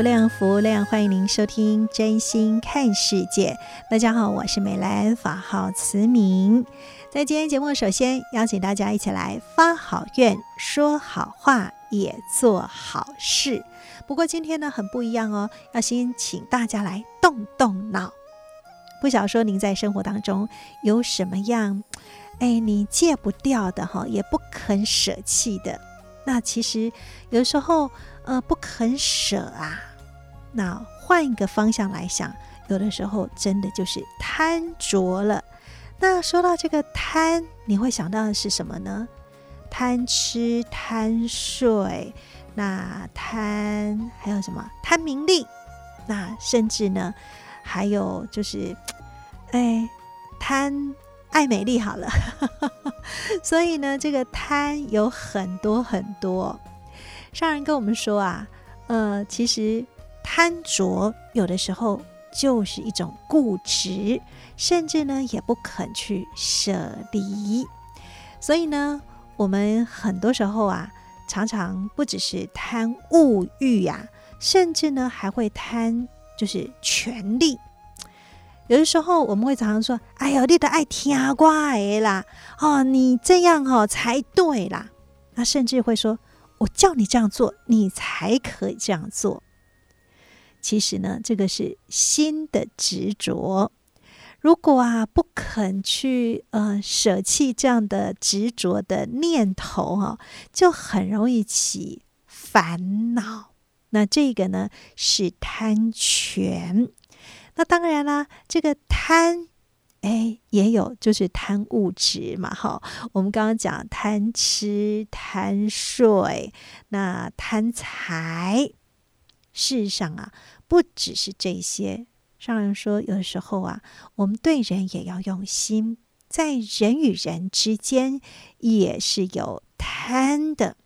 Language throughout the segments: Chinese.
无量福无量，欢迎您收听《真心看世界》。大家好，我是美兰，法号慈明。在今天节目，首先邀请大家一起来发好愿、说好话、也做好事。不过今天呢，很不一样哦，要先请大家来动动脑。不想说您在生活当中有什么样，哎，你戒不掉的哈，也不肯舍弃的。那其实有时候。呃，不肯舍啊，那换一个方向来想，有的时候真的就是贪着了。那说到这个贪，你会想到的是什么呢？贪吃、贪睡，那贪还有什么？贪名利，那甚至呢，还有就是，哎，贪爱美丽好了。所以呢，这个贪有很多很多。上人跟我们说啊，呃，其实贪着有的时候就是一种固执，甚至呢也不肯去舍离。所以呢，我们很多时候啊，常常不只是贪物欲呀、甚至呢还会贪就是权力。有的时候我们会常常说：“哎呦，你得爱听我的啦，哦，你这样哦才对啦。”那甚至会说。我叫你这样做，你才可以这样做。其实呢，这个是心的执着。如果啊不肯去呃舍弃这样的执着的念头哈、啊，就很容易起烦恼。那这个呢是贪权。那当然啦，这个贪。哎，也有就是贪物质嘛，哈。我们刚刚讲贪吃、贪睡，那贪财。事实上啊，不只是这些。上人说，有的时候啊，我们对人也要用心，在人与人之间也是有贪的。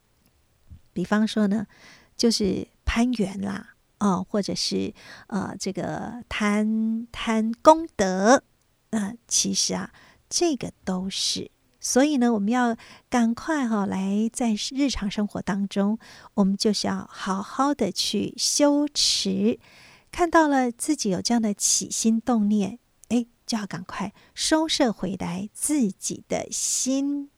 比方说呢，就是攀缘啦，哦，或者是呃，这个贪贪功德。那其实啊，这个都是，所以呢，我们要赶快哈、哦，来在日常生活当中，我们就是要好好的去修持，看到了自己有这样的起心动念，哎，就要赶快收摄回来自己的心。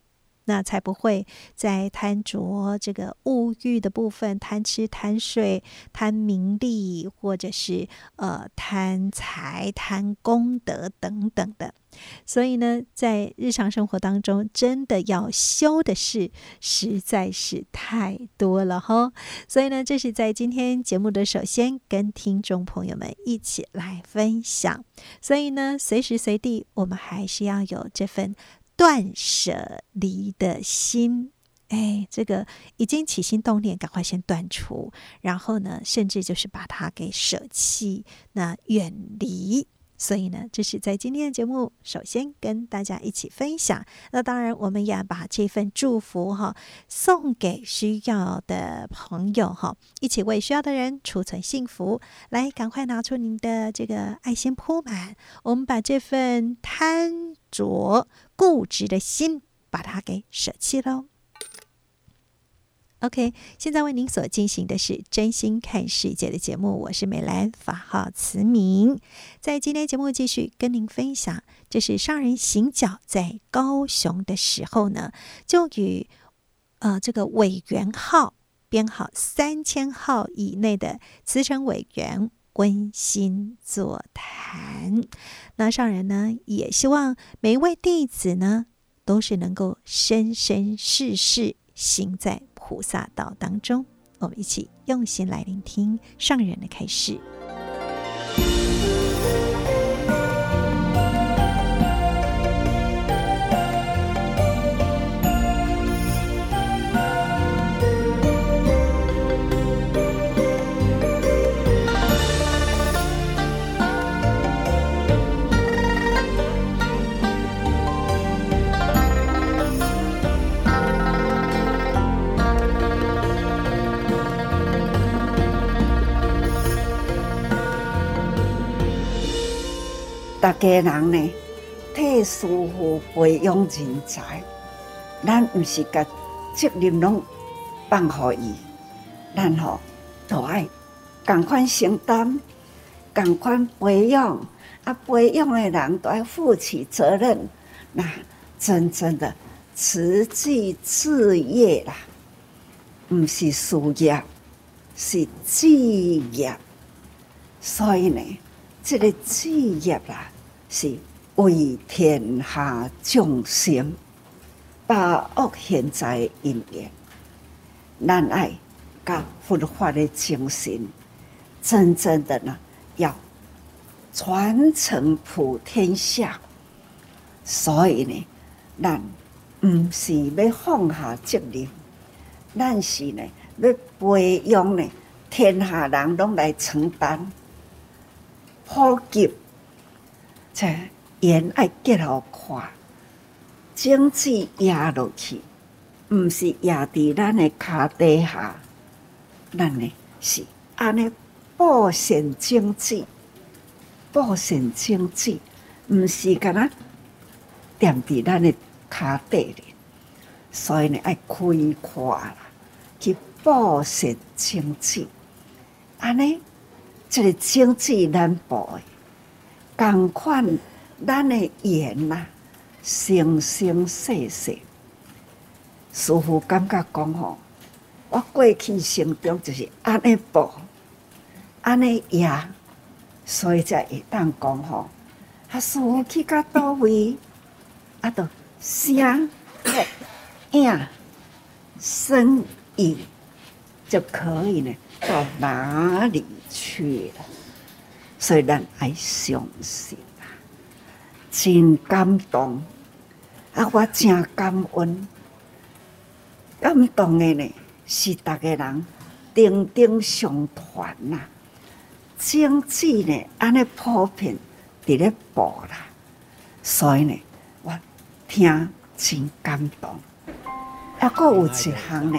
那才不会在贪着这个物欲的部分，贪吃贪睡、贪名利，或者是呃贪财、贪功德等等的。所以呢，在日常生活当中，真的要修的事实在是太多了哈。所以呢，这是在今天节目的首先跟听众朋友们一起来分享。所以呢，随时随地我们还是要有这份。断舍离的心，哎，这个已经起心动念，赶快先断除，然后呢，甚至就是把它给舍弃，那远离。所以呢，这是在今天的节目，首先跟大家一起分享。那当然，我们也要把这份祝福哈送给需要的朋友哈，一起为需要的人储存幸福。来，赶快拿出您的这个爱心铺满，我们把这份贪着固执的心，把它给舍弃喽。OK，现在为您所进行的是真心看世界的节目，我是美兰，法号慈明。在今天节目继续跟您分享，这是上人行脚在高雄的时候呢，就与呃这个委员号编号三千号以内的慈诚委员温馨座谈。那上人呢，也希望每一位弟子呢，都是能够生生世世行在菩萨道当中。我们一起用心来聆听上人的开示。大家人呢，替师父培养人才，咱毋是甲责任拢放互伊，咱吼都爱共款承担，共款培养，啊，培养的人都爱负起责任，那真正的慈济事业啦，毋是事业，是志业，所以呢，这个志业啦。是为天下众生把握现在因缘，咱爱甲佛法的精神，真正的呢要传承普天下。所以呢，咱毋是要放下责任，咱是呢要培养呢天下人拢来承担普及。这缘爱结好快，经济压落去，毋是压伫咱的脚底下，咱呢是安尼布善经济，布善经济，毋是干那踮伫咱的脚底里，所以呢爱开阔啦，去布善经济，安尼这个经济难保的。共款，咱的缘呐，生生世世，师傅感觉讲吼，我过去心中就是安尼报，安尼业，所以才会当讲吼，啊，师傅去到叨位，啊，都声、影、身、意，就可以呢，到哪里去了？所以咱爱相信啊，真感动啊！我真感恩，感动的呢是大家人顶顶相传呐，经济呢安尼普遍伫咧报啦，所以呢我听真感动。啊，阁有一项呢，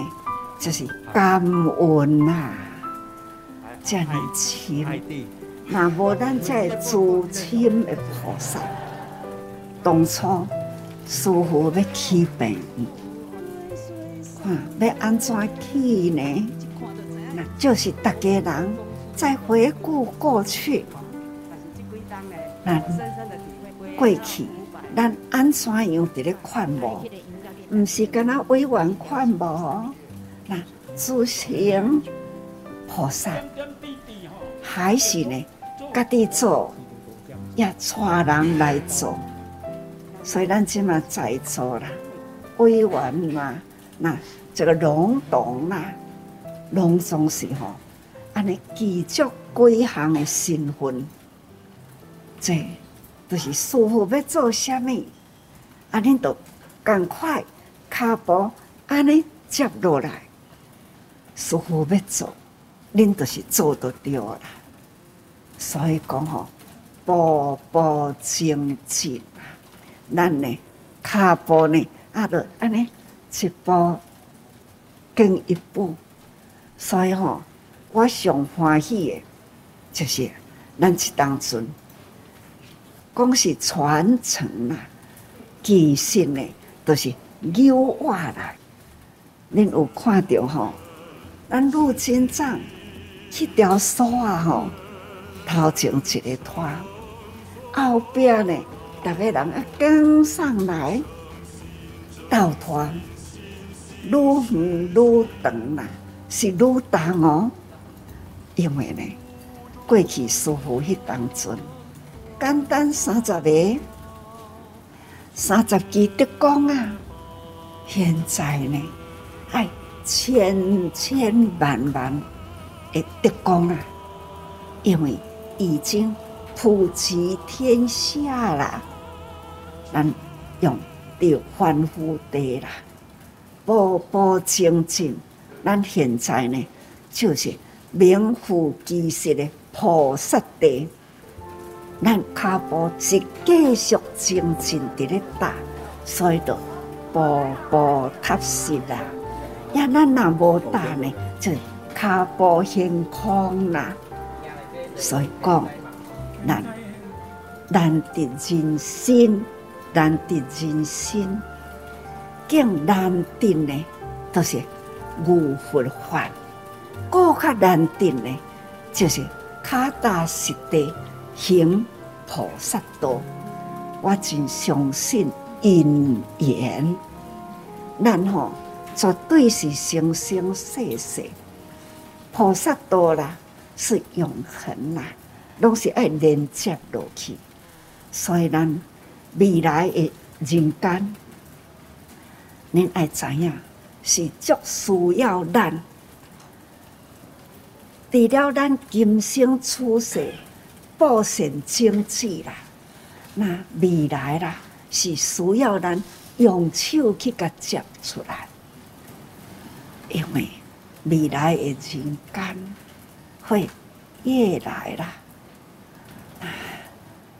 就是感恩呐，真年轻。那无咱这祖亲的菩萨，当初师父要起病，看要安怎起呢？那就是大家人再回顾过去，那过去咱安怎样伫咧劝无？毋是干那委婉劝无？那祖亲菩萨还是呢？家己做，也带人来做，所以咱即嘛在做啦，委员嘛，那这个隆重啦，隆重时候，安尼记住几项的身份，这都是师父要做什么，安尼都赶快脚步安尼接落来，师父要做，恁都是做得到啦。所以讲吼，步步精进！咱呢，脚步呢，啊，着安尼一步跟一步。所以吼，我上欢喜的，就是咱这当中，讲是传承啊，其实呢，都是由我来。恁有看到吼，咱陆军长去条索啊吼。头前一个拖，后边呢，大家人啊跟上来，倒拖，愈远愈长啦，是愈重哦。因为呢，过去师父迄当阵，简单三十个、三十支德光啊，现在呢，哎千千万万的德光啊，因为已经普及天下了，咱用着欢呼地啦，步步精进，咱现在呢，就是名副其实的。菩萨地，咱脚步是继续精进伫咧踏，所以就步步踏实啦。呀，咱若无踏呢，就脚步虚空啦。所以讲，难难得人心，难得人心，更难得呢，都是无佛法。更较难得呢，就是。脚踏实地行菩萨道，我真相信因缘，咱吼绝对是生生世世菩萨道啦，是永恒啦，拢是爱连接落去。所以咱未来的人间，恁爱知影是足需要咱。除了咱今生出世报善经济啦，那未来啦是需要咱用手去甲接出来，因为未来的人间会越来啦，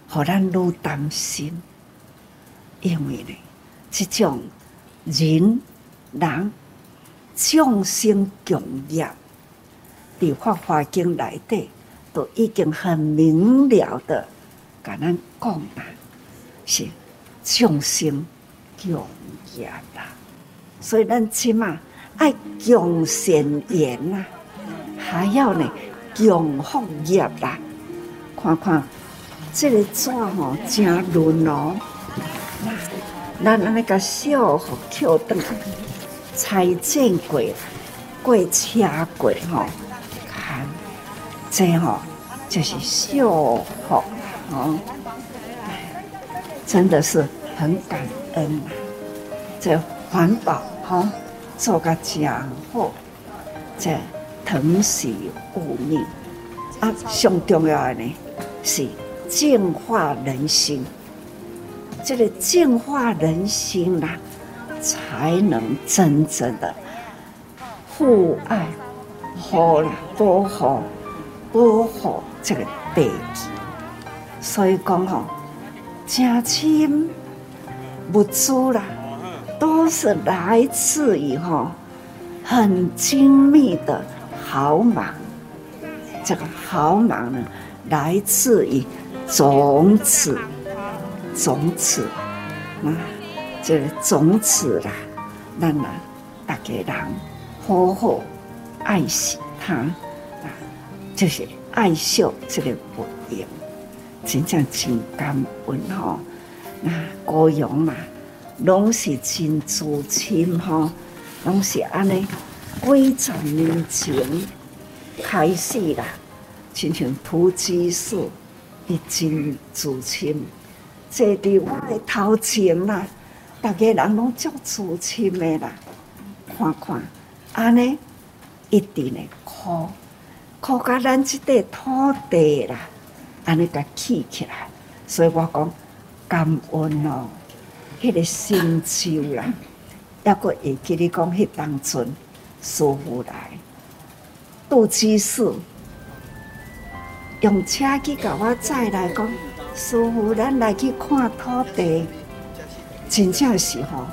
互咱愈担心，因为呢，这种人人众生共业。《法华经》内底都已经很明了的，甲咱讲啦，是众生共业啦。所以咱起码爱共善缘呐，还要呢共福业啦。看看这个纸吼真润哦，咱安尼个小互扣转，财见过过车过吼。这吼就是修福哦，真的是很感恩。这环保哈做个真好，这疼惜物命啊，上重要的呢是净化人心。这个净化人心呐，才能真正的互爱、好保护。保护这个地球，所以讲吼，家亲物资啦，都是来自于吼很精密的毫芒。这个毫芒呢，来自于种子，种子啊，这个种子啦，咱啊，大家人好好爱惜它。啊就是爱惜这个佛缘，真正真感恩吼。那高阳嘛，拢是真自亲吼，拢是安尼几十年前开始啦，亲像土鸡树，伊真自亲，坐伫我的头前啦，大家人拢足自亲的啦，看看安尼一定会哭。靠甲咱即块土地啦，安尼甲起起来，所以我讲感恩哦，迄、那个成就啦，抑阁会记你讲迄当阵师傅来，杜居士用车去甲我载来讲，师傅咱来去看土地，真正是吼、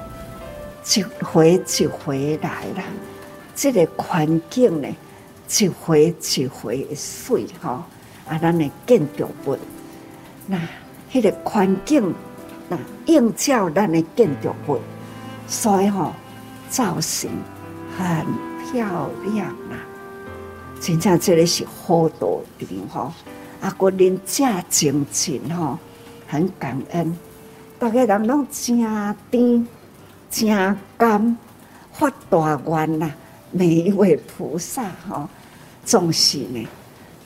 一回一回来啦，这个环境呢。一回一回的水吼，啊，咱的建筑物，那迄个环境，那映照咱的建筑物，所以吼造型很漂亮啦。真正这里是好道场吼，啊，个人正精进吼，很感恩，大家人拢真甜真甘，发大愿呐。每一位菩萨哈，总是呢，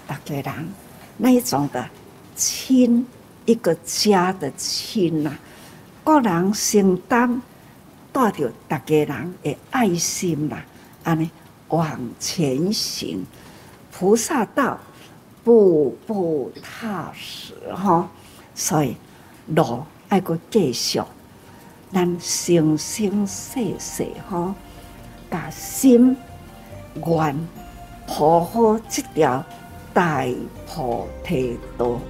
大家人那一种的亲，一个家的亲呐、啊，个人承担带着大家人的爱心啦，安尼往前行，菩萨道步步踏实哈，所以路爱搁继续，咱生生世世哈，把心愿好好这条大菩提道。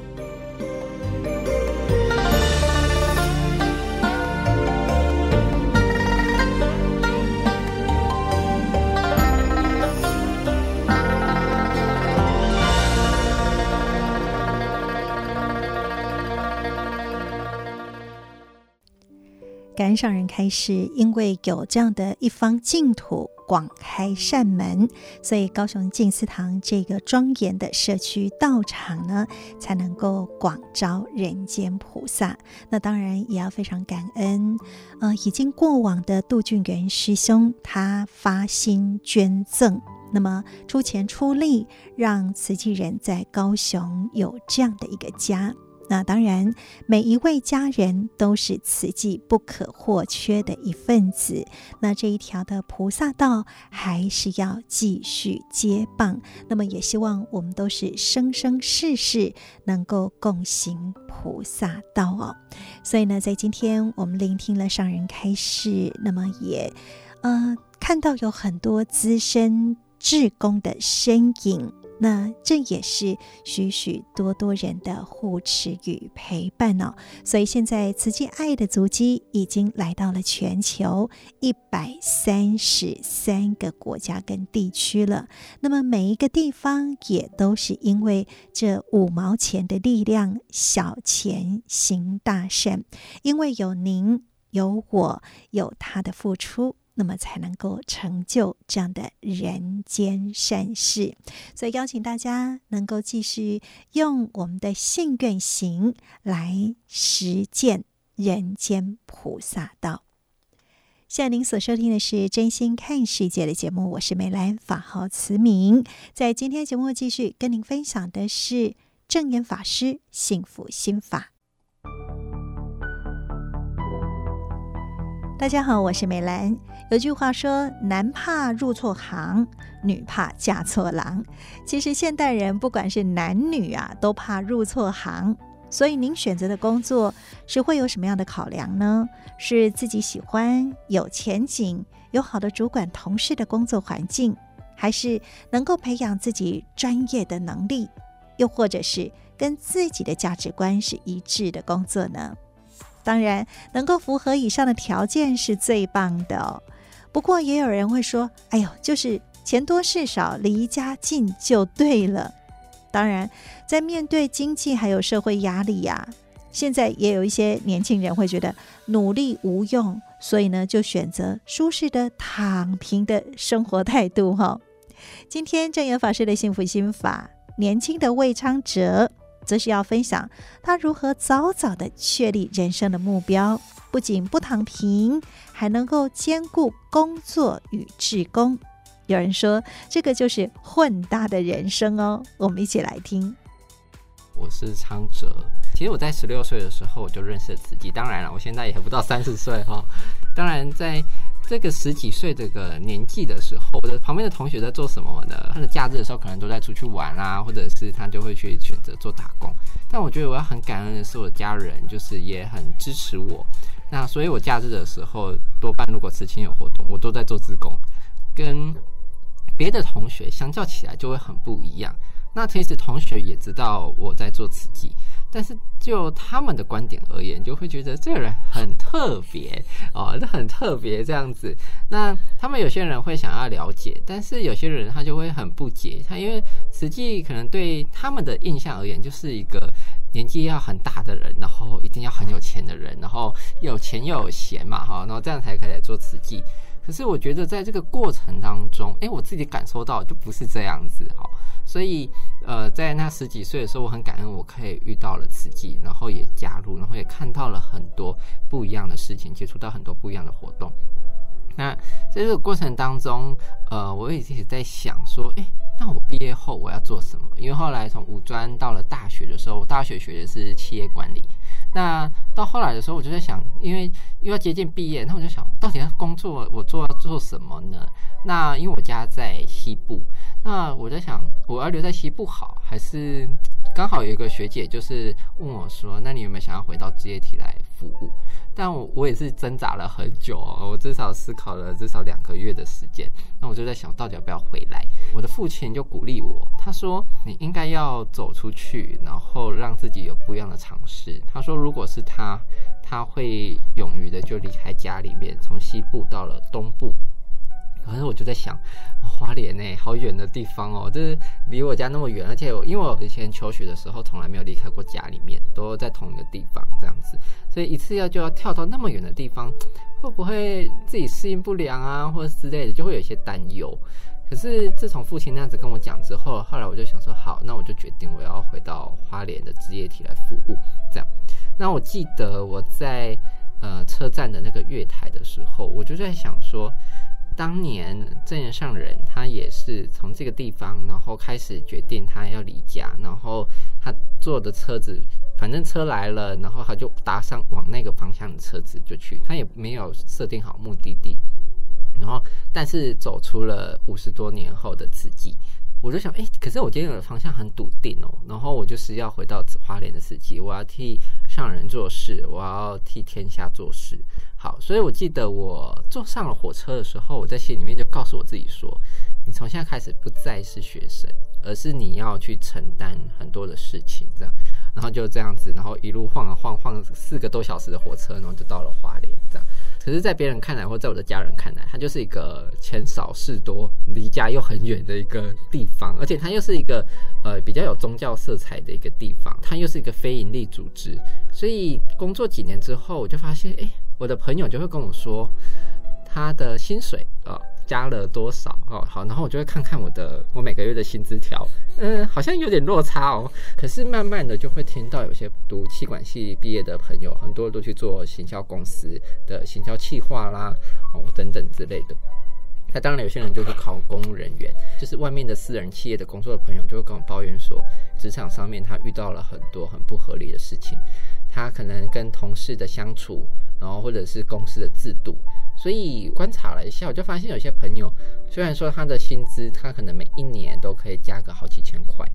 上人开示，因为有这样的一方净土，广开善门，所以高雄静思堂这个庄严的社区道场呢，才能够广招人间菩萨。那当然也要非常感恩，呃，已经过往的杜俊元师兄，他发心捐赠，那么出钱出力，让慈济人在高雄有这样的一个家。那当然，每一位家人都是此际不可或缺的一份子。那这一条的菩萨道还是要继续接棒。那么也希望我们都是生生世世能够共行菩萨道哦。所以呢，在今天我们聆听了上人开示，那么也呃看到有很多资深志工的身影。那这也是许许多多人的护持与陪伴哦，所以现在慈济爱的足迹已经来到了全球一百三十三个国家跟地区了。那么每一个地方也都是因为这五毛钱的力量，小钱行大善，因为有您，有我，有他的付出。那么才能够成就这样的人间善事，所以邀请大家能够继续用我们的信愿行来实践人间菩萨道。现在您所收听的是真心看世界的节目，我是美兰，法号慈明。在今天节目继续跟您分享的是证严法师幸福心法。大家好，我是美兰。有句话说：“男怕入错行，女怕嫁错郎。”其实现代人不管是男女啊，都怕入错行。所以您选择的工作是会有什么样的考量呢？是自己喜欢、有前景、有好的主管、同事的工作环境，还是能够培养自己专业的能力，又或者是跟自己的价值观是一致的工作呢？当然，能够符合以上的条件是最棒的哦。不过，也有人会说：“哎呦，就是钱多事少，离家近就对了。”当然，在面对经济还有社会压力呀，现在也有一些年轻人会觉得努力无用，所以呢，就选择舒适的躺平的生活态度哈。今天证严法师的幸福心法，年轻的魏昌哲。则是要分享他如何早早的确立人生的目标，不仅不躺平，还能够兼顾工作与志工。有人说，这个就是混搭的人生哦。我们一起来听。我是昌哲，其实我在十六岁的时候我就认识了自己，当然了，我现在也不到三十岁哈。当然在。这个十几岁这个年纪的时候，我的旁边的同学在做什么呢？他的假日的时候可能都在出去玩啊，或者是他就会去选择做打工。但我觉得我要很感恩的是，我的家人就是也很支持我。那所以，我假日的时候多半如果慈亲有活动，我都在做志工，跟别的同学相较起来就会很不一样。那其实同学也知道我在做慈济。但是就他们的观点而言，就会觉得这个人很特别哦，很特别这样子。那他们有些人会想要了解，但是有些人他就会很不解。他因为实际可能对他们的印象而言，就是一个年纪要很大的人，然后一定要很有钱的人，然后有钱又有闲嘛，哈，然后这样才可以来做瓷器。可是我觉得在这个过程当中，诶，我自己感受到就不是这样子，哈。所以，呃，在那十几岁的时候，我很感恩我可以遇到了慈济，然后也加入，然后也看到了很多不一样的事情，接触到很多不一样的活动。那在这个过程当中，呃，我也一直在想说，诶，那我毕业后我要做什么？因为后来从五专到了大学的时候，我大学学的是企业管理。那到后来的时候，我就在想，因为又要接近毕业，那我就想到底要工作，我做要做什么呢？那因为我家在西部，那我在想，我要留在西部好，还是刚好有一个学姐就是问我说，那你有没有想要回到职业体来服务？但我我也是挣扎了很久哦，我至少思考了至少两个月的时间。那我就在想，到底要不要回来？我的父亲就鼓励我，他说你应该要走出去，然后让自己有不一样的尝试。他说，如果是他，他会勇于的就离开家里面，从西部到了东部。可是我就在想，花莲呢，好远的地方哦，就是离我家那么远，而且因为我以前求学的时候从来没有离开过家里面，都在同一个地方这样子，所以一次要就要跳到那么远的地方，会不会自己适应不良啊，或者之类的，就会有一些担忧。可是自从父亲那样子跟我讲之后，后来我就想说，好，那我就决定我要回到花莲的职业体来服务，这样。那我记得我在呃车站的那个月台的时候，我就在想说。当年正言上人，他也是从这个地方，然后开始决定他要离家，然后他坐的车子，反正车来了，然后他就搭上往那个方向的车子就去，他也没有设定好目的地，然后但是走出了五十多年后的自己。我就想，哎，可是我今天的方向很笃定哦，然后我就是要回到花莲的慈济，我要替上人做事，我要替天下做事。好，所以我记得我坐上了火车的时候，我在心里面就告诉我自己说，你从现在开始不再是学生，而是你要去承担很多的事情，这样。然后就这样子，然后一路晃啊晃，晃四个多小时的火车，然后就到了花莲，这样。可是，在别人看来，或在我的家人看来，它就是一个钱少事多、离家又很远的一个地方，而且它又是一个呃比较有宗教色彩的一个地方，它又是一个非营利组织。所以工作几年之后，我就发现，哎，我的朋友就会跟我说，他的薪水啊。加了多少哦？好，然后我就会看看我的我每个月的薪资条，嗯，好像有点落差哦。可是慢慢的就会听到有些读气管系毕业的朋友，很多都去做行销公司的行销企划啦，哦等等之类的。那当然有些人就是考公务人员，就是外面的私人企业的工作的朋友就会跟我抱怨说，职场上面他遇到了很多很不合理的事情，他可能跟同事的相处，然后或者是公司的制度。所以观察了一下，我就发现有些朋友，虽然说他的薪资，他可能每一年都可以加个好几千块，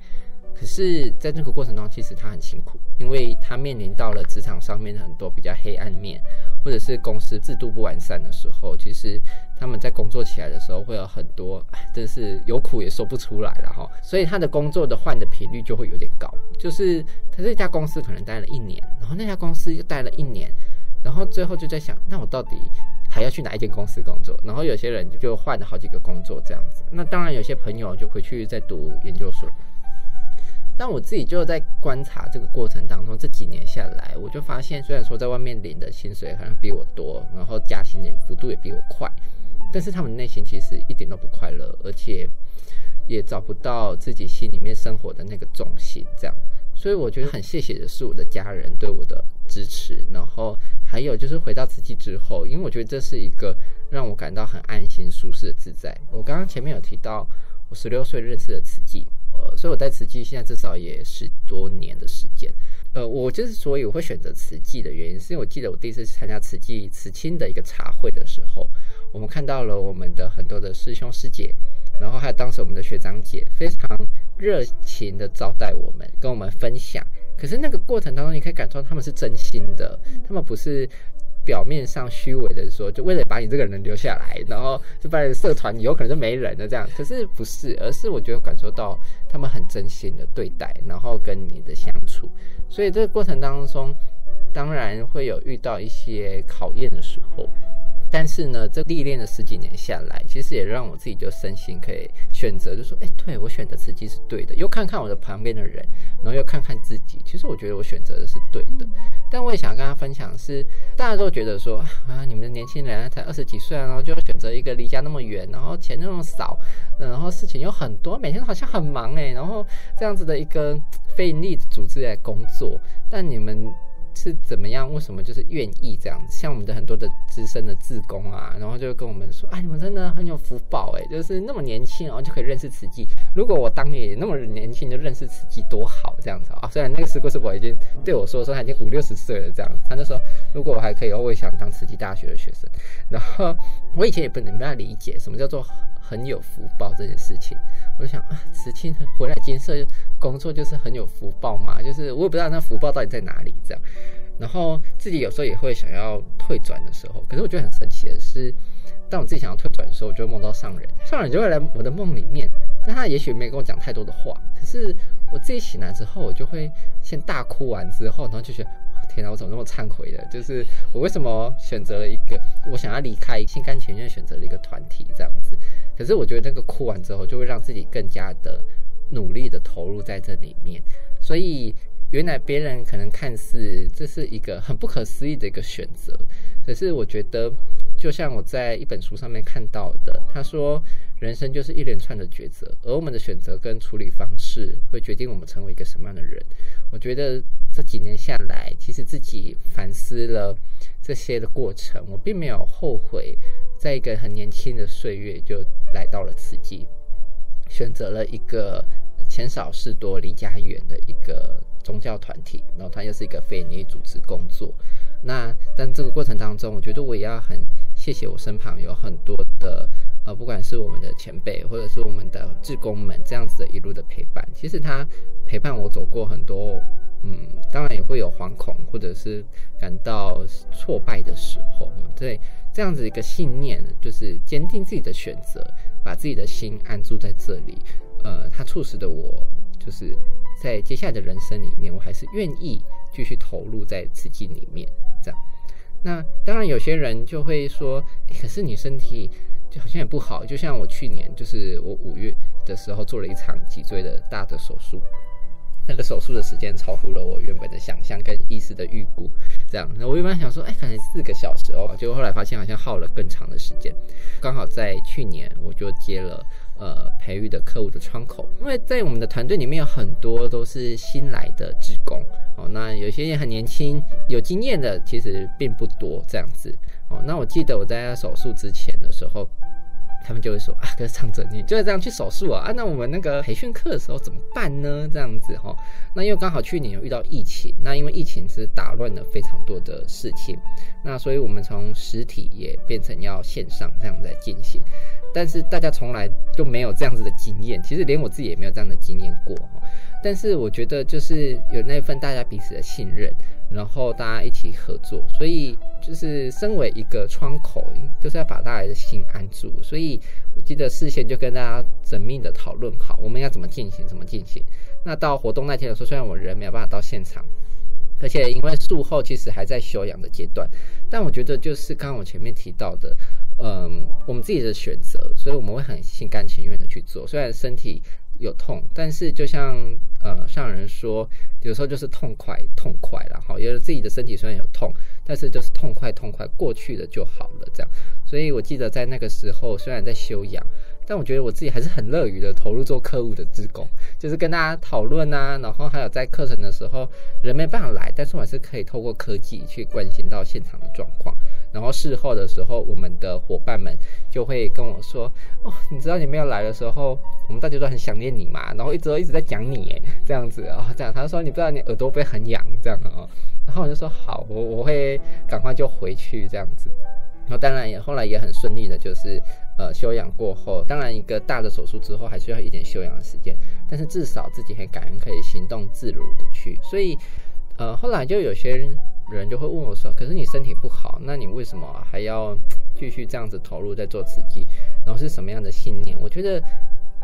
可是，在这个过程中，其实他很辛苦，因为他面临到了职场上面很多比较黑暗面，或者是公司制度不完善的时候，其实他们在工作起来的时候会有很多，真是有苦也说不出来了哈。所以他的工作的换的频率就会有点高，就是他这家公司可能待了一年，然后那家公司又待了一年，然后最后就在想，那我到底还要去哪一间公司工作？然后有些人就换了好几个工作这样子。那当然，有些朋友就回去再读研究所。但我自己就在观察这个过程当中，这几年下来，我就发现，虽然说在外面领的薪水好像比我多，然后加薪的幅度也比我快，但是他们内心其实一点都不快乐，而且也找不到自己心里面生活的那个重心。这样，所以我觉得很谢谢的是我的家人对我的支持，然后。还有就是回到慈济之后，因为我觉得这是一个让我感到很安心、舒适的自在。我刚刚前面有提到，我十六岁认识的慈济，所以我在慈济现在至少也十多年的时间。呃，我就是所以我会选择慈济的原因，是因为我记得我第一次参加慈济慈亲的一个茶会的时候，我们看到了我们的很多的师兄师姐，然后还有当时我们的学长姐非常热情的招待我们，跟我们分享。可是那个过程当中，你可以感受到他们是真心的，他们不是表面上虚伪的说，就为了把你这个人留下来，然后就把你的社团有可能就没人了这样。可是不是，而是我觉得感受到他们很真心的对待，然后跟你的相处。所以这个过程当中，当然会有遇到一些考验的时候。但是呢，这历练了十几年下来，其实也让我自己就身心可以选择，就说，哎，对，我选择慈济是对的。又看看我的旁边的人，然后又看看自己，其实我觉得我选择的是对的。但我也想跟他分享是，大家都觉得说啊，你们的年轻人才二十几岁，然后就要选择一个离家那么远，然后钱那么少，然后事情又很多，每天好像很忙哎，然后这样子的一个非盈利组织来工作，但你们。是怎么样？为什么就是愿意这样子？像我们的很多的资深的志工啊，然后就跟我们说：“哎，你们真的很有福报哎，就是那么年轻，然后就可以认识慈济。如果我当年也那么年轻就认识慈济，多好这样子啊！虽然那个师姑师伯已经对我说说他已经五六十岁了这样，他就说如果我还可以，我也想当慈济大学的学生。然后我以前也不能不太理解什么叫做很有福报这件事情。我就想啊，慈亲回来建设工作就是很有福报嘛，就是我也不知道那福报到底在哪里这样。然后自己有时候也会想要退转的时候，可是我觉得很神奇的是，当我自己想要退转的时候，我就会梦到上人，上人就会来我的梦里面，但他也许没跟我讲太多的话，可是我自己醒来之后，我就会先大哭完之后，然后就觉得天哪，我怎么那么忏悔的？就是我为什么选择了一个我想要离开，心甘情愿选择了一个团体这样子。可是我觉得那个哭完之后，就会让自己更加的努力的投入在这里面，所以。原来别人可能看似这是一个很不可思议的一个选择，可是我觉得，就像我在一本书上面看到的，他说，人生就是一连串的抉择，而我们的选择跟处理方式会决定我们成为一个什么样的人。我觉得这几年下来，其实自己反思了这些的过程，我并没有后悔，在一个很年轻的岁月就来到了慈济，选择了一个钱少事多、离家远的一个。宗教团体，然后他又是一个非营利组织工作。那但这个过程当中，我觉得我也要很谢谢我身旁有很多的呃，不管是我们的前辈，或者是我们的志工们这样子的一路的陪伴。其实他陪伴我走过很多，嗯，当然也会有惶恐，或者是感到挫败的时候。对，这样子一个信念，就是坚定自己的选择，把自己的心安住在这里。呃，它促使的我就是。在接下来的人生里面，我还是愿意继续投入在慈济里面。这样，那当然有些人就会说，可是你身体就好像也不好。就像我去年，就是我五月的时候做了一场脊椎的大的手术。那个手术的时间超乎了我原本的想象跟医师的预估，这样，那我原本想说，哎，可能四个小时哦，结果后来发现好像耗了更长的时间。刚好在去年，我就接了呃培育的客户的窗口，因为在我们的团队里面有很多都是新来的职工哦，那有些人很年轻，有经验的其实并不多这样子哦。那我记得我在手术之前的时候。他们就会说啊，可是昌哲，你就是这样去手术啊？啊，那我们那个培训课的时候怎么办呢？这样子哈，那因为刚好去年有遇到疫情，那因为疫情是打乱了非常多的事情，那所以我们从实体也变成要线上这样在进行，但是大家从来就没有这样子的经验，其实连我自己也没有这样的经验过。但是我觉得就是有那份大家彼此的信任，然后大家一起合作，所以就是身为一个窗口，就是要把大家的心安住。所以我记得事先就跟大家缜密的讨论好，我们要怎么进行，怎么进行。那到活动那天的时候，虽然我人没有办法到现场，而且因为术后其实还在休养的阶段，但我觉得就是刚刚我前面提到的，嗯，我们自己的选择，所以我们会很心甘情愿的去做，虽然身体有痛，但是就像。呃，上人说，有时候就是痛快，痛快了哈。因为自己的身体虽然有痛，但是就是痛快，痛快过去了就好了，这样。所以我记得在那个时候，虽然在休养，但我觉得我自己还是很乐于的投入做客户的职工，就是跟大家讨论啊，然后还有在课程的时候，人没办法来，但是我还是可以透过科技去关心到现场的状况。然后事后的时候，我们的伙伴们就会跟我说：“哦，你知道你没有来的时候，我们大家都很想念你嘛。”然后一直都一直在讲你，哎，这样子啊，哦，这样。他说：“你不知道你耳朵会不会很痒？”这样的哦。然后我就说：“好，我我会赶快就回去这样子。”然后当然也后来也很顺利的，就是呃休养过后，当然一个大的手术之后还需要一点休养的时间，但是至少自己很感恩可以行动自如的去。所以呃后来就有些人人。就会问我说：“可是你身体不好，那你为什么还要继续这样子投入在做慈济？然后是什么样的信念？”我觉得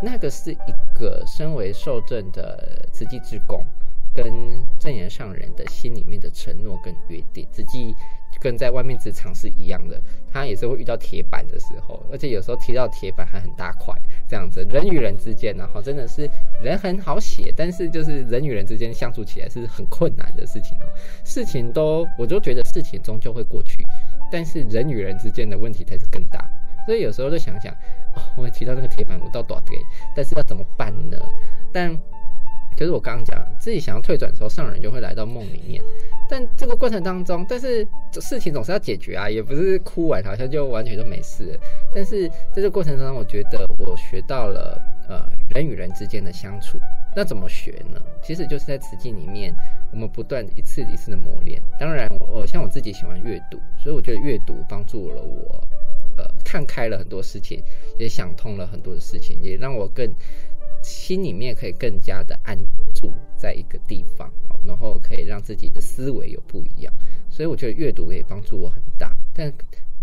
那个是一个身为受证的慈济之工，跟证言上人的心里面的承诺跟约定。慈济。跟在外面职场是一样的，他也是会遇到铁板的时候，而且有时候踢到铁板还很大块，这样子。人与人之间，然后真的是人很好写，但是就是人与人之间相处起来是很困难的事情哦。事情都，我就觉得事情终究会过去，但是人与人之间的问题才是更大。所以有时候就想想，哦，我提到那个铁板，我到多给，但是要怎么办呢？但就是我刚刚讲，自己想要退转的时候，上人就会来到梦里面。但这个过程当中，但是事情总是要解决啊，也不是哭完好像就完全都没事。但是在这个过程当中，我觉得我学到了呃人与人之间的相处。那怎么学呢？其实就是在慈济里面，我们不断一次一次的磨练。当然我，我像我自己喜欢阅读，所以我觉得阅读帮助了我，呃，看开了很多事情，也想通了很多的事情，也让我更心里面可以更加的安住在一个地方，然后可以让自己的思维有不一样。所以我觉得阅读也帮助我很大。但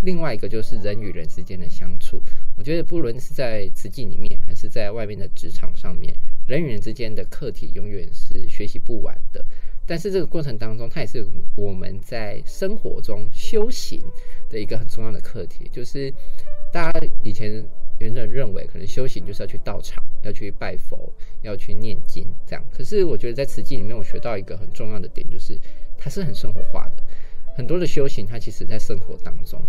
另外一个就是人与人之间的相处，我觉得不论是在慈济里面，还是在外面的职场上面。人与人之间的课题永远是学习不完的，但是这个过程当中，它也是我们在生活中修行的一个很重要的课题。就是大家以前原本认为，可能修行就是要去道场，要去拜佛，要去念经这样。可是我觉得在慈济里面，我学到一个很重要的点，就是它是很生活化的。很多的修行，它其实在生活当中。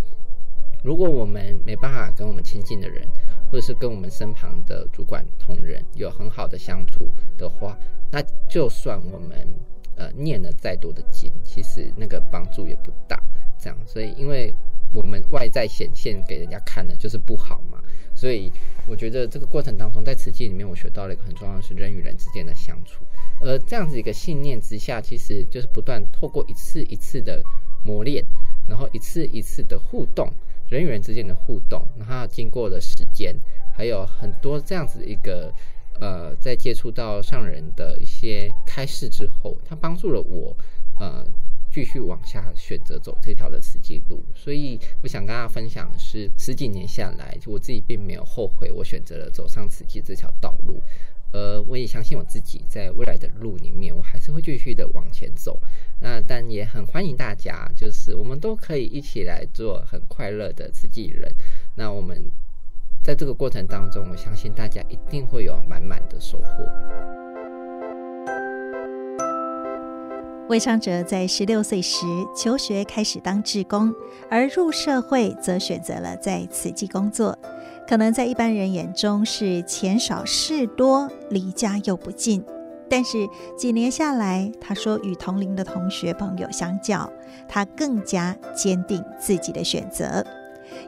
如果我们没办法跟我们亲近的人，或者是跟我们身旁的主管同仁有很好的相处的话，那就算我们呃念了再多的经，其实那个帮助也不大。这样，所以因为我们外在显现给人家看的就是不好嘛，所以我觉得这个过程当中，在慈济里面，我学到了一个很重要的是人与人之间的相处。而这样子一个信念之下，其实就是不断透过一次一次的磨练，然后一次一次的互动。人与人之间的互动，然后经过了时间，还有很多这样子一个，呃，在接触到上人的一些开示之后，他帮助了我，呃，继续往下选择走这条的慈济路。所以我想跟大家分享的是，十几年下来，我自己并没有后悔，我选择了走上慈济这条道路。呃，我也相信我自己在未来的路里面，我还是会继续的往前走。那但也很欢迎大家，就是我们都可以一起来做很快乐的慈济人。那我们在这个过程当中，我相信大家一定会有满满的收获。魏昌哲在十六岁时求学开始当志工，而入社会则选择了在慈济工作。可能在一般人眼中是钱少事多，离家又不近。但是几年下来，他说与同龄的同学朋友相较，他更加坚定自己的选择。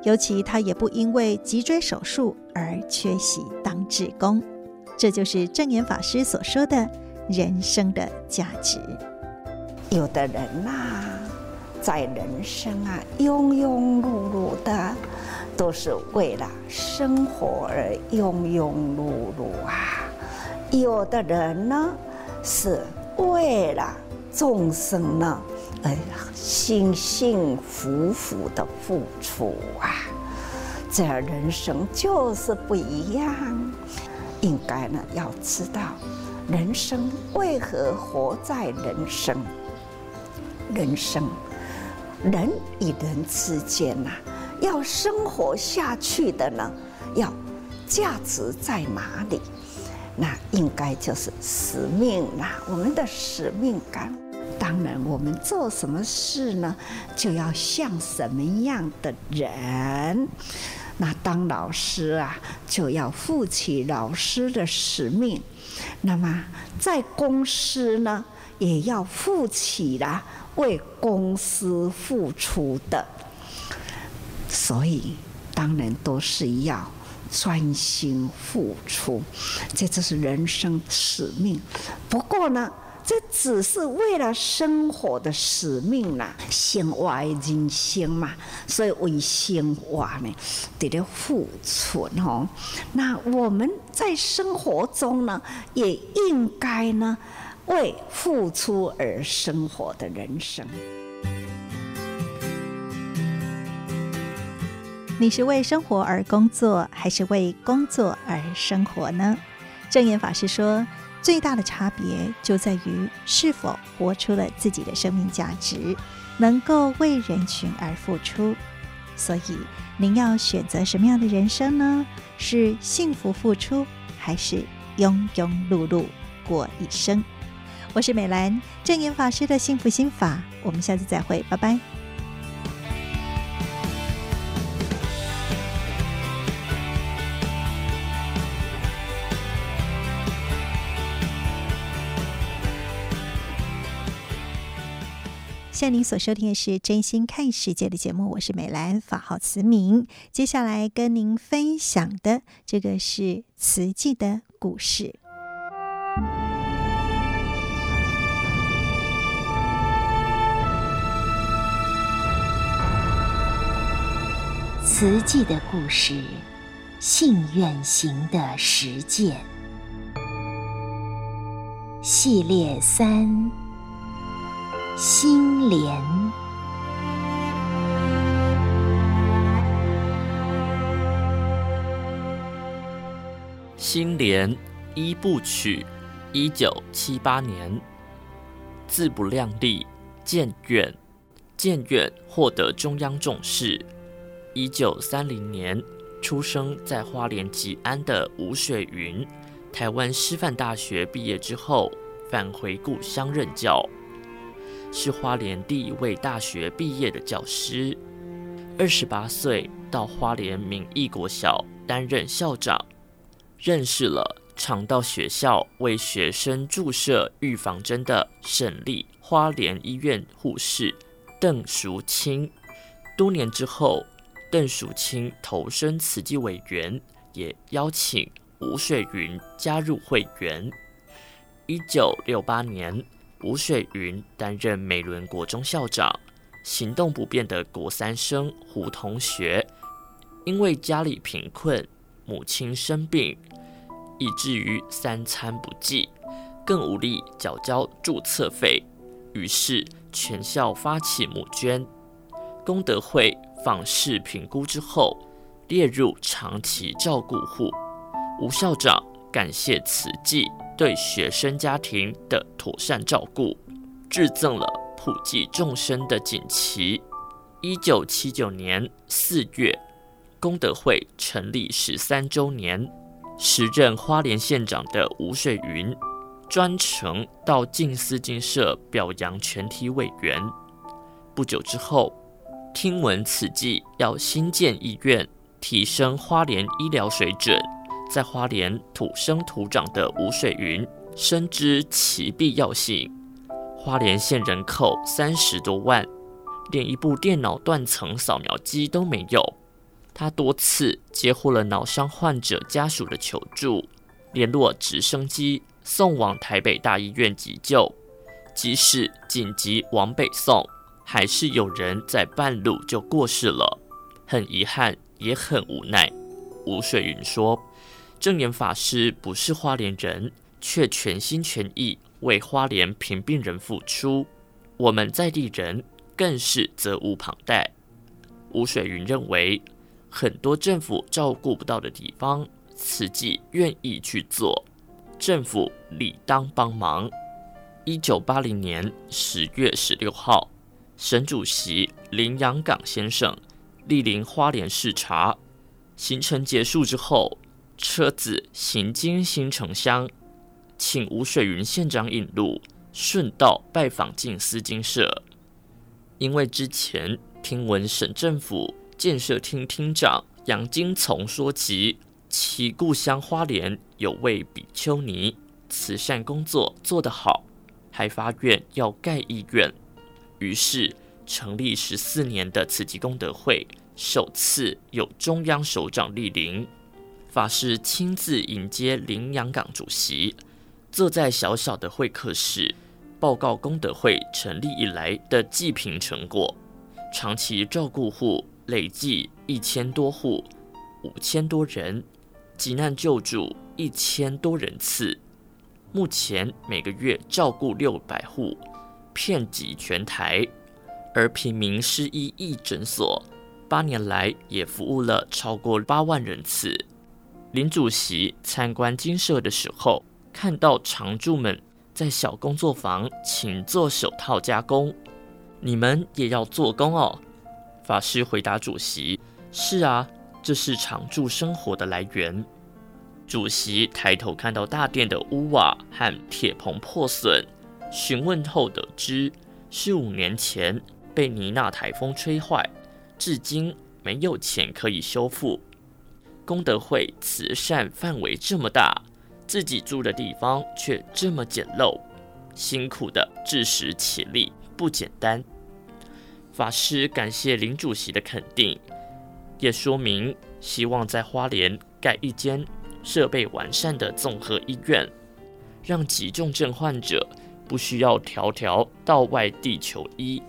尤其他也不因为脊椎手术而缺席当志工。这就是证严法师所说的人生的价值。有的人呐、在人生啊，庸庸碌碌的。都是为了生活而庸庸碌碌啊！有的人呢，是为了众生呢，而幸幸福福的付出啊！这人生就是不一样。应该呢，要知道人生为何活在人生？人生人与人之间呐、要生活下去的呢，要价值在哪里？那应该就是使命啦，我们的使命感。当然，我们做什么事呢，就要像什么样的人。那当老师啊，就要负起老师的使命。那么在公司呢，也要负起了为公司付出的。所以，当然都是要专心付出，这就是人生使命。不过呢，这只是为了生活的使命啦，生活人生嘛，所以为生活呢，得要付出哦。那我们在生活中呢，也应该呢，为付出而生活的人生。你是为生活而工作，还是为工作而生活呢？证严法师说，最大的差别就在于是否活出了自己的生命价值，能够为人群而付出。所以，您要选择什么样的人生呢？是幸福付出，还是庸庸碌碌过一生？我是美兰，正言法师的幸福心法。我们下次再会，拜拜。现在您所收听的是《真心看世界》的节目，我是美兰，法号慈明。接下来跟您分享的这个是慈济的故事。慈济的故事，信愿行的实践系列三。心莲，心莲一部曲，一九七八年，自不量力，建院，建院获得中央重视。一九三零年，出生在花莲吉安的吴水云，台湾师范大学毕业之后，返回故乡任教。是花莲第一位大学毕业的教师。二十八岁到花莲明义国小担任校长，认识了常到学校为学生注射预防针的省立花莲医院护士邓淑清。多年之后，邓淑清投身慈济委员，也邀请吴水云加入会员。一九六八年。吴水云担任美仑国中校长，行动不便的国三生胡同学，因为家里贫困，母亲生病，以至于三餐不继，更无力缴交注册费，于是全校发起募捐，功德会访视评估之后，列入长期照顾户。吴校长感谢慈济。对学生家庭的妥善照顾，致赠了普济众生的锦旗。一九七九年四月，功德会成立十三周年，时任花莲县长的吴水云专程到静思精舍表扬全体委员。不久之后，听闻此计要新建医院，提升花莲医疗水准。在花莲土生土长的吴水云深知其必要性。花莲县人口三十多万，连一部电脑断层扫描机都没有。他多次接获了脑伤患者家属的求助，联络直升机送往台北大医院急救。即使紧急往北送，还是有人在半路就过世了。很遗憾，也很无奈。吴水云说。证严法师不是花莲人，却全心全意为花莲贫病人付出。我们在地人更是责无旁贷。吴水云认为，很多政府照顾不到的地方，慈济愿意去做，政府理当帮忙。一九八零年十月十六号，省主席林洋港先生莅临花莲视察，行程结束之后。车子行经新城乡，请吴水云县长引路，顺道拜访静思金舍。因为之前听闻省政府建设厅厅长杨金从说起其故乡花莲有位比丘尼慈善工作做得好，还发愿要盖医院，于是成立十四年的慈济功德会首次有中央首长莅临。法师亲自迎接林洋港主席，坐在小小的会客室，报告功德会成立以来的济贫成果。长期照顾户累计一千多户，五千多人，急难救助一千多人次。目前每个月照顾六百户，遍及全台。而平民失医义诊所，八年来也服务了超过八万人次。林主席参观精舍的时候，看到常住们在小工作坊请做手套加工，你们也要做工哦。法师回答主席：“是啊，这是常住生活的来源。”主席抬头看到大殿的屋瓦和铁棚破损，询问后得知是五年前被尼娜台风吹坏，至今没有钱可以修复。功德会慈善范围这么大，自己住的地方却这么简陋，辛苦的自食其力不简单。法师感谢林主席的肯定，也说明希望在花莲盖一间设备完善的综合医院，让急重症患者不需要条条到外地求医。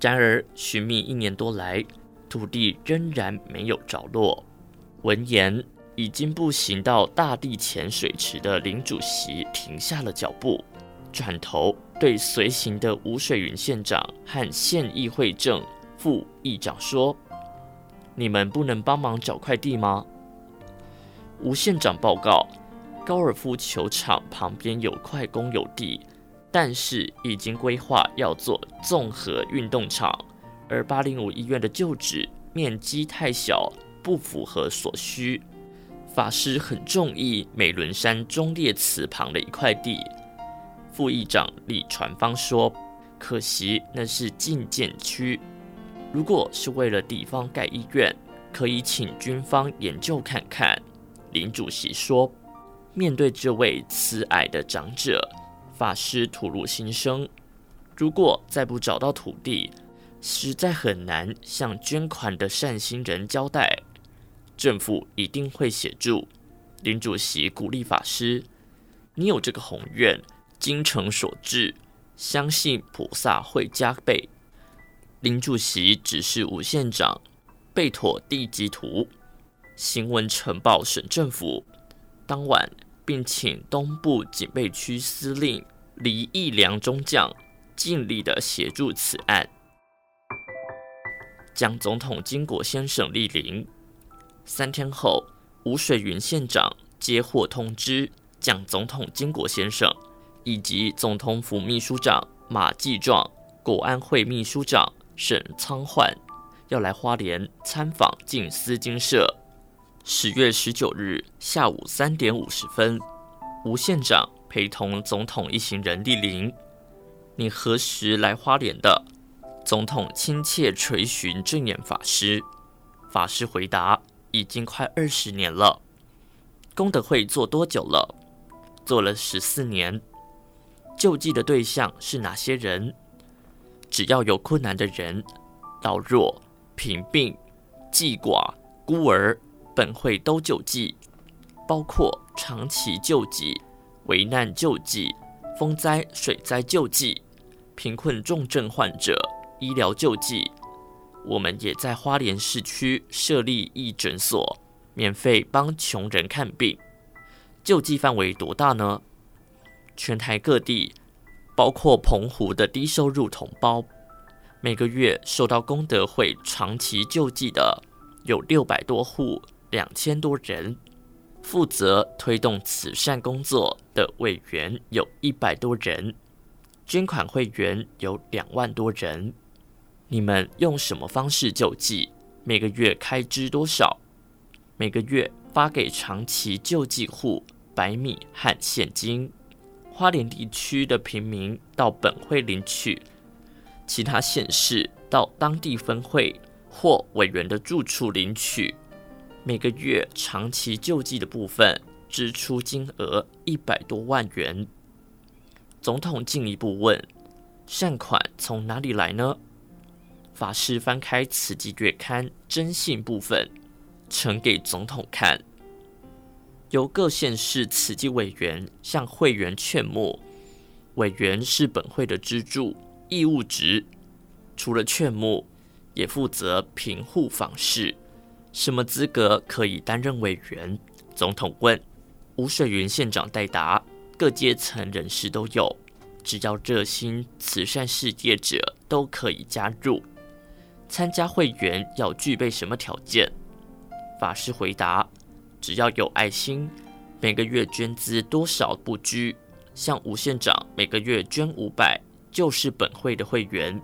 然而，寻觅一年多来，土地仍然没有着落。闻言，已经步行到大地前水池的林主席停下了脚步，转头对随行的吴水云县长和县议会正副议长说：“你们不能帮忙找块地吗？”吴县长报告，高尔夫球场旁边有块公有地，但是已经规划要做综合运动场，而八零五医院的旧址面积太小。不符合所需，法师很中意美仑山忠烈祠旁的一块地。副议长李传芳说：“可惜那是禁建区，如果是为了地方盖医院，可以请军方研究看看。”林主席说：“面对这位慈爱的长者，法师吐露心声：如果再不找到土地，实在很难向捐款的善心人交代。”政府一定会协助。林主席鼓励法师：“你有这个宏愿，精诚所至，相信菩萨会加倍。”林主席指示吴县长备妥地籍图，行文呈报省政府。当晚，并请东部警备区司令黎义良中将尽力的协助此案。蒋总统经过先生莅临。三天后，吴水云县长接获通知，蒋总统经国先生以及总统府秘书长马继壮、国安会秘书长沈仓焕要来花莲参访静思精舍。十月十九日下午三点五十分，吴县长陪同总统一行人莅临。你何时来花莲的？总统亲切垂询正眼法师。法师回答。已经快二十年了，功德会做多久了？做了十四年。救济的对象是哪些人？只要有困难的人，老弱、贫病、骥寡、孤儿，本会都救济，包括长期救济、危难救济、风灾水灾救济、贫困重症患者医疗救济。我们也在花莲市区设立义诊所，免费帮穷人看病。救济范围多大呢？全台各地，包括澎湖的低收入同胞，每个月受到功德会长期救济的有六百多户，两千多人。负责推动慈善工作的委员有一百多人，捐款会员有两万多人。你们用什么方式救济？每个月开支多少？每个月发给长期救济户白米和现金。花莲地区的平民到本会领取，其他县市到当地分会或委员的住处领取。每个月长期救济的部分支出金额一百多万元。总统进一步问：善款从哪里来呢？法师翻开《慈济月刊》征信部分，呈给总统看。由各县市慈济委员向会员劝募，委员是本会的支柱义务职，除了劝募，也负责评户访视。什么资格可以担任委员？总统问。吴水云县长代答：各阶层人士都有，只要热心慈善事业者都可以加入。参加会员要具备什么条件？法师回答：只要有爱心，每个月捐资多少不拘。像吴县长每个月捐五百，就是本会的会员。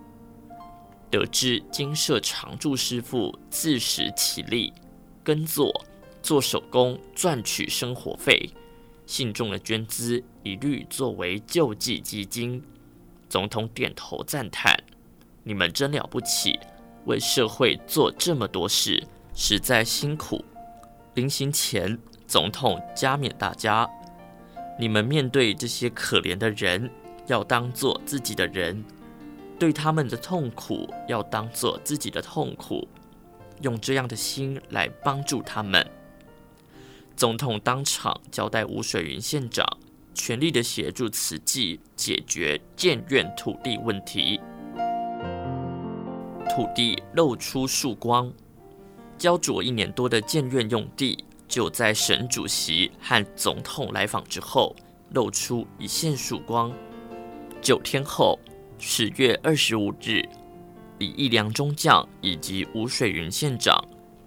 得知金舍常住师傅自食其力，耕作、做手工赚取生活费，信众的捐资一律作为救济基金。总统点头赞叹：你们真了不起！为社会做这么多事，实在辛苦。临行前，总统加冕大家：你们面对这些可怜的人，要当做自己的人，对他们的痛苦要当做自己的痛苦，用这样的心来帮助他们。总统当场交代吴水云县长，全力的协助慈济解决建院土地问题。土地露出曙光，焦灼一年多的建院用地，就在省主席和总统来访之后，露出一线曙光。九天后，十月二十五日，李义良中将以及吴水云县长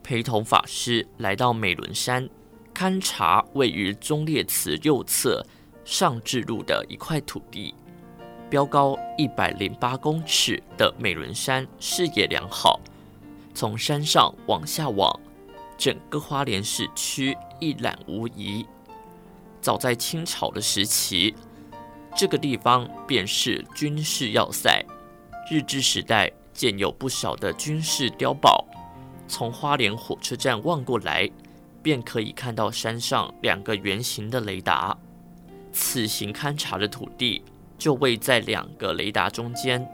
陪同法师来到美仑山，勘察位于忠烈祠右侧上智路的一块土地。标高一百零八公尺的美仑山视野良好，从山上往下望，整个花莲市区一览无遗。早在清朝的时期，这个地方便是军事要塞。日治时代建有不少的军事碉堡。从花莲火车站望过来，便可以看到山上两个圆形的雷达。此行勘察的土地。就位在两个雷达中间。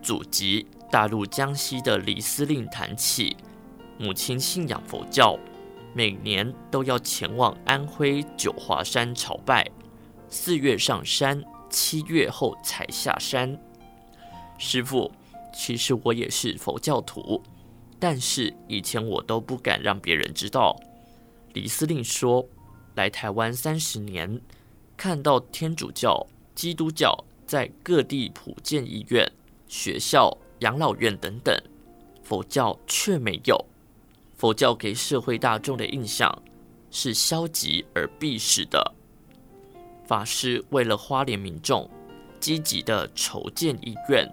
祖籍大陆江西的李司令谈起，母亲信仰佛教，每年都要前往安徽九华山朝拜，四月上山，七月后才下山。师傅，其实我也是佛教徒，但是以前我都不敢让别人知道。李司令说，来台湾三十年，看到天主教。基督教在各地普建医院、学校、养老院等等，佛教却没有。佛教给社会大众的印象是消极而避世的。法师为了花莲民众，积极地筹建医院，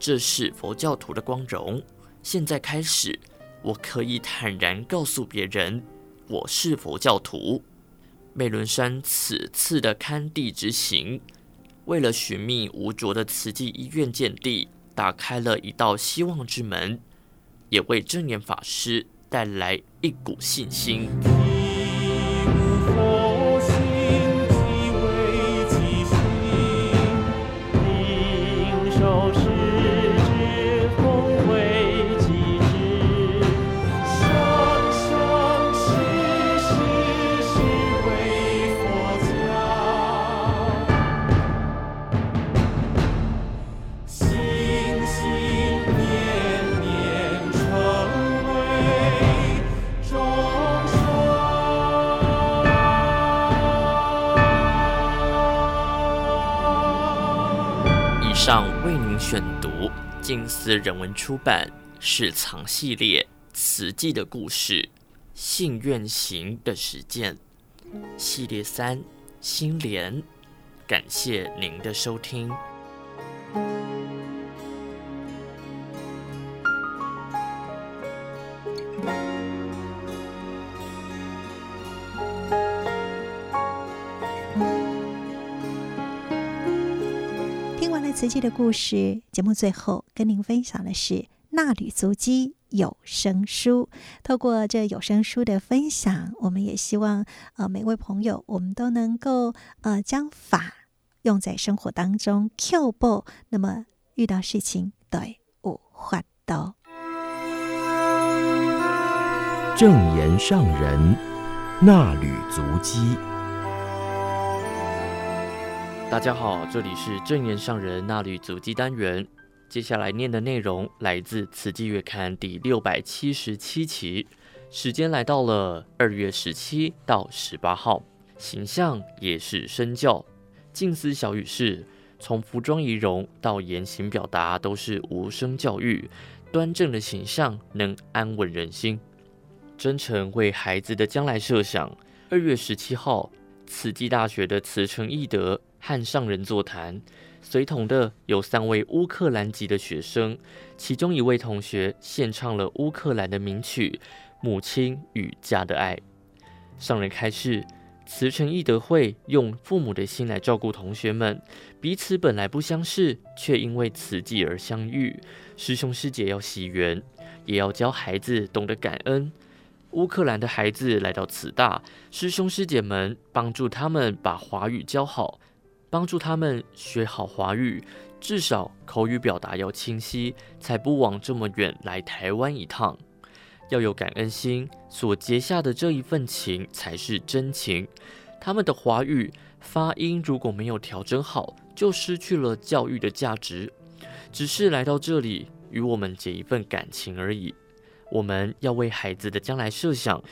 这是佛教徒的光荣。现在开始，我可以坦然告诉别人，我是佛教徒。美伦山此次的勘地之行。为了寻觅无着的慈济医院建地，打开了一道希望之门，也为正念法师带来一股信心。读静思人文出版《是藏系列》慈济的故事，信愿行的实践系列三心莲，感谢您的收听。慈济的故事节目最后跟您分享的是《衲履足迹有声书》。透过这有声书的分享，我们也希望呃每位朋友，我们都能够呃将法用在生活当中。Q 步，那么遇到事情对五换刀。正言上人衲履足迹。大家好，这里是正言上人衲履足迹单元。接下来念的内容来自《慈济月刊》第六百七十七期，时间来到了二月十七到十八号。形象也是身教，静思小语是从服装仪容到言行表达都是无声教育，端正的形象能安稳人心，真诚为孩子的将来设想。二月十七号，慈济大学的慈诚义德。和上人座谈，随同的有三位乌克兰籍的学生，其中一位同学献唱了乌克兰的名曲《母亲与家的爱》。上人开示，慈诚义德会用父母的心来照顾同学们，彼此本来不相识，却因为慈济而相遇。师兄师姐要惜缘，也要教孩子懂得感恩。乌克兰的孩子来到慈大，师兄师姐们帮助他们把华语教好。帮助他们学好华语，至少口语表达要清晰，才不枉这么远来台湾一趟。要有感恩心，所结下的这一份情才是真情。他们的华语发音如果没有调整好，就失去了教育的价值，只是来到这里与我们结一份感情而已。我们要为孩子的将来设想，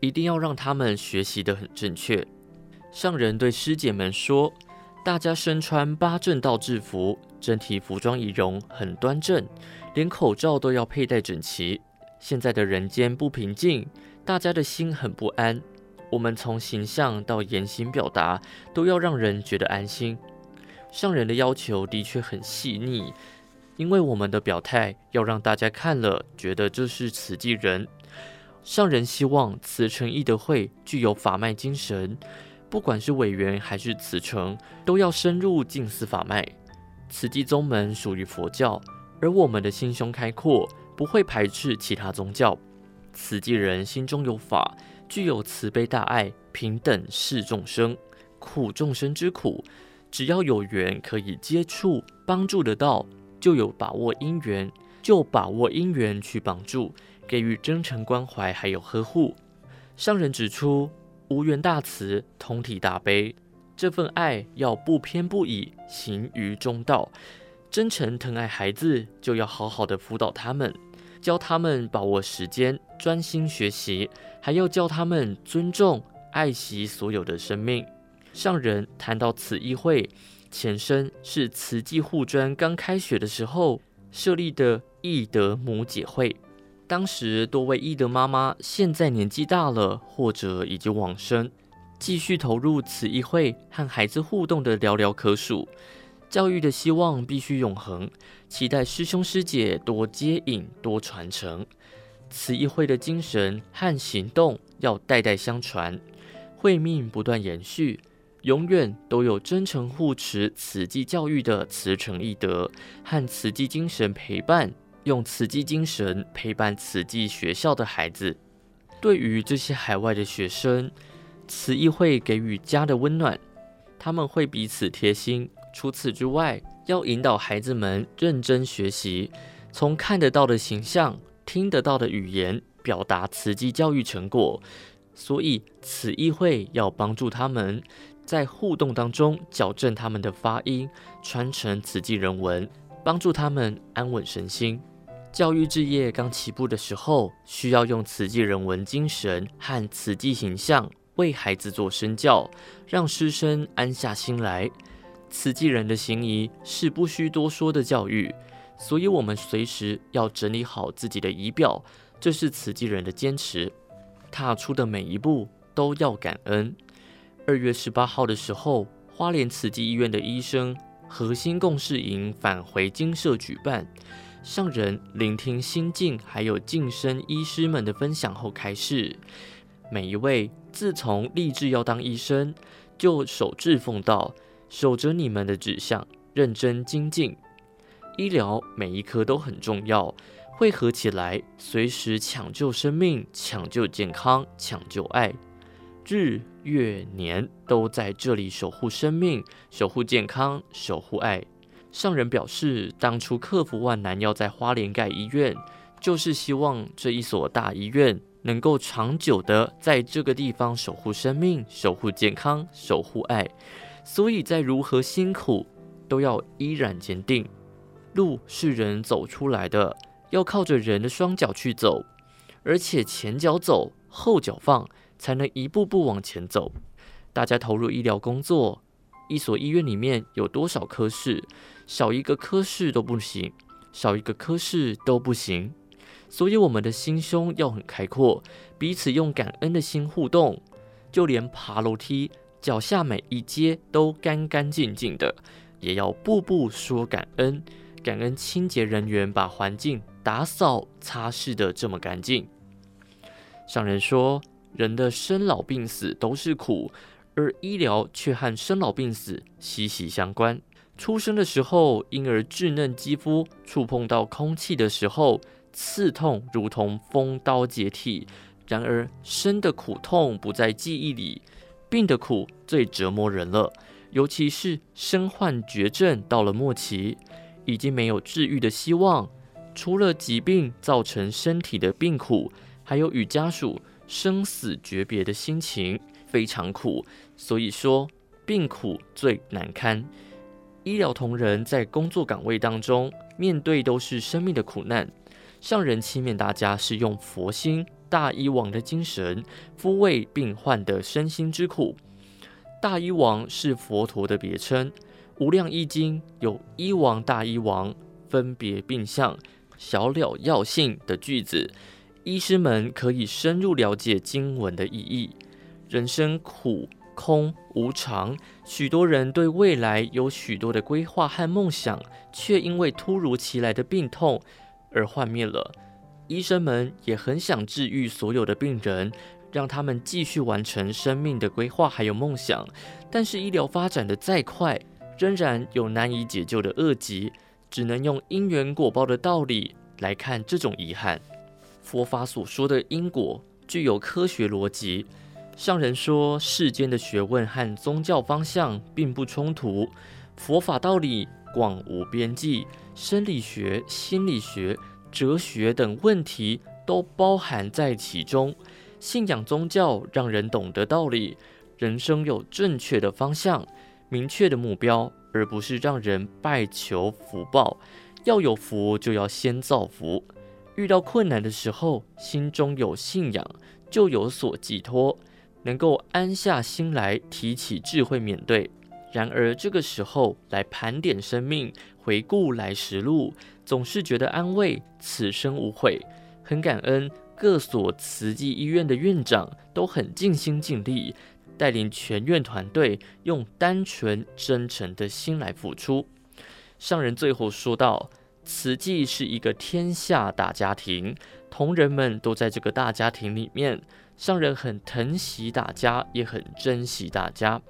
一定要让他们学习得很正确。上人对师姐们说：“大家身穿八正道制服，整体服装仪容很端正，连口罩都要佩戴整齐。现在的人间不平静，大家的心很不安。我们从形象到言行表达，都要让人觉得安心。上人的要求的确很细腻，因为我们的表态要让大家看了觉得这是慈济人。上人希望慈诚义德会具有法脉精神。”不管是委员还是慈诚，都要深入静思法脉。慈济宗门属于佛教，而我们的心胸开阔，不会排斥其他宗教。慈济人心中有法，具有慈悲大爱，平等视众生，苦众生之苦，只要有缘可以接触帮助得到，就有把握因缘，就把握因缘去帮助，给予真诚关怀还有呵护。上人指出。无缘大慈，同体大悲，这份爱要不偏不倚，行于中道。真诚疼爱孩子，就要好好的辅导他们，教他们把握时间，专心学习，还要教他们尊重、爱惜所有的生命。上人谈到慈义会，前身是慈济护专刚开学的时候设立的义德母姐会。当时多位义德妈妈现在年纪大了，或者已经往生，继续投入慈议会和孩子互动的寥寥可数。教育的希望必须永恒，期待师兄师姐多接引、多传承。慈议会的精神和行动要代代相传，会命不断延续，永远都有真诚护持慈济教育的慈诚义德和慈济精神陪伴。用慈济精神陪伴慈济学校的孩子，对于这些海外的学生，慈义会给予家的温暖，他们会彼此贴心。除此之外，要引导孩子们认真学习，从看得到的形象、听得到的语言表达慈济教育成果。所以，慈义会要帮助他们在互动当中矫正他们的发音，传承慈济人文，帮助他们安稳身心。教育置业刚起步的时候，需要用慈济人文精神和慈济形象为孩子做身教，让师生安下心来。慈济人的行仪是不需多说的教育，所以我们随时要整理好自己的仪表，这是慈济人的坚持。踏出的每一步都要感恩。二月十八号的时候，花莲慈济医院的医生核心共事营返回精舍举办。上人聆听心境还有晋升医师们的分享后开示，每一位自从立志要当医生，就守志奉道，守着你们的志向，认真精进。医疗每一科都很重要，汇合起来，随时抢救生命、抢救健康、抢救爱，日月年都在这里守护生命、守护健康、守护爱。上人表示，当初克服万难要在花莲盖医院，就是希望这一所大医院能够长久的在这个地方守护生命、守护健康、守护爱。所以在如何辛苦，都要依然坚定。路是人走出来的，要靠着人的双脚去走，而且前脚走，后脚放，才能一步步往前走。大家投入医疗工作。一所医院里面有多少科室，少一个科室都不行，少一个科室都不行。所以我们的心胸要很开阔，彼此用感恩的心互动。就连爬楼梯，脚下每一阶都干干净净的，也要步步说感恩。感恩清洁人员把环境打扫擦拭得这么干净。上人说，人的生老病死都是苦。而医疗却和生老病死息息相关。出生的时候，婴儿稚嫩肌肤触碰到空气的时候，刺痛如同锋刀解体。然而，生的苦痛不在记忆里，病的苦最折磨人了。尤其是身患绝症到了末期，已经没有治愈的希望。除了疾病造成身体的病苦，还有与家属生死诀别的心情，非常苦。所以说，病苦最难堪。医疗同仁在工作岗位当中，面对都是生命的苦难。上人期勉大家是用佛心、大医王的精神，抚慰病患的身心之苦。大医王是佛陀的别称，《无量易经》有“医王”“大医王”，分别病相、小了药性的句子，医师们可以深入了解经文的意义。人生苦、空、无常，许多人对未来有许多的规划和梦想，却因为突如其来的病痛而幻灭了。医生们也很想治愈所有的病人。让他们继续完成生命的规划还有梦想，但是医疗发展的再快，仍然有难以解救的恶疾，只能用因缘果报的道理来看这种遗憾。佛法所说的因果具有科学逻辑，上人说世间的学问和宗教方向并不冲突，佛法道理广无边际，生理学、心理学、哲学等问题都包含在其中。信仰宗教让人懂得道理，人生有正确的方向、明确的目标，而不是让人拜求福报。要有福，就要先造福。遇到困难的时候，心中有信仰，就有所寄托，能够安下心来，提起智慧面对。然而这个时候来盘点生命，回顾来时路，总是觉得安慰，此生无悔，很感恩。各所慈济医院的院长都很尽心尽力，带领全院团队用单纯真诚的心来付出。上人最后说道：“慈济是一个天下大家庭，同仁们都在这个大家庭里面。上人很疼惜大家，也很珍惜大家。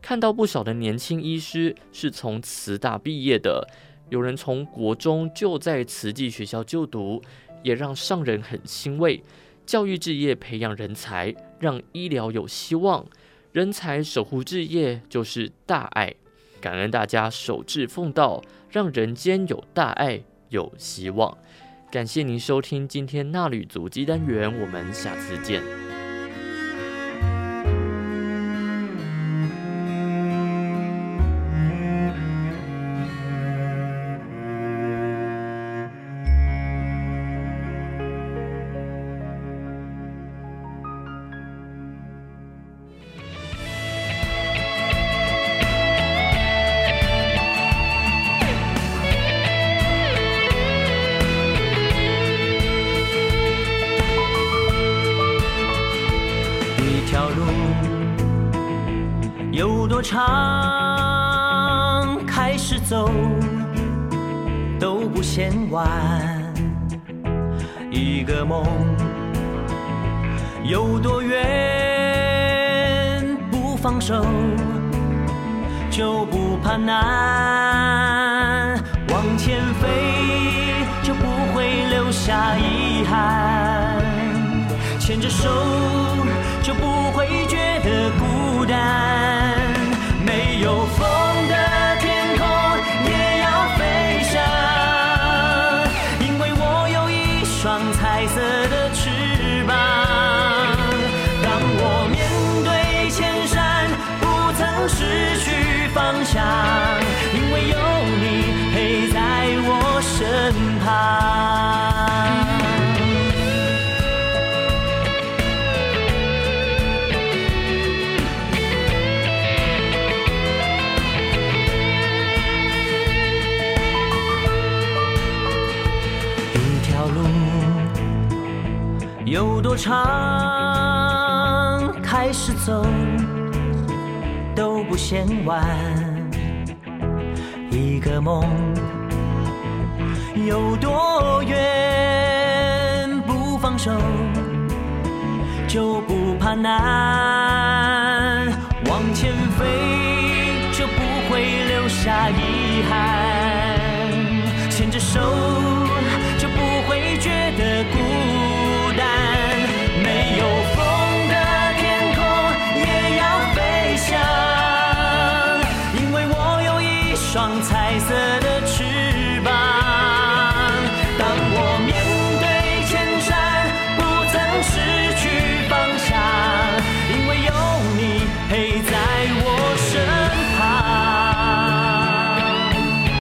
看到不少的年轻医师是从慈大毕业的，有人从国中就在慈济学校就读。”也让上人很欣慰，教育志业培养人才，让医疗有希望。人才守护置业就是大爱，感恩大家守志奉道，让人间有大爱有希望。感谢您收听今天衲履足迹单元，我们下次见。多远不放手就不怕难往前飞就不会留下遗憾。牵着手就不会觉得孤单。长，开始走都不嫌晚。一个梦有多远，不放手就不怕难。往前飞就不会留下遗憾，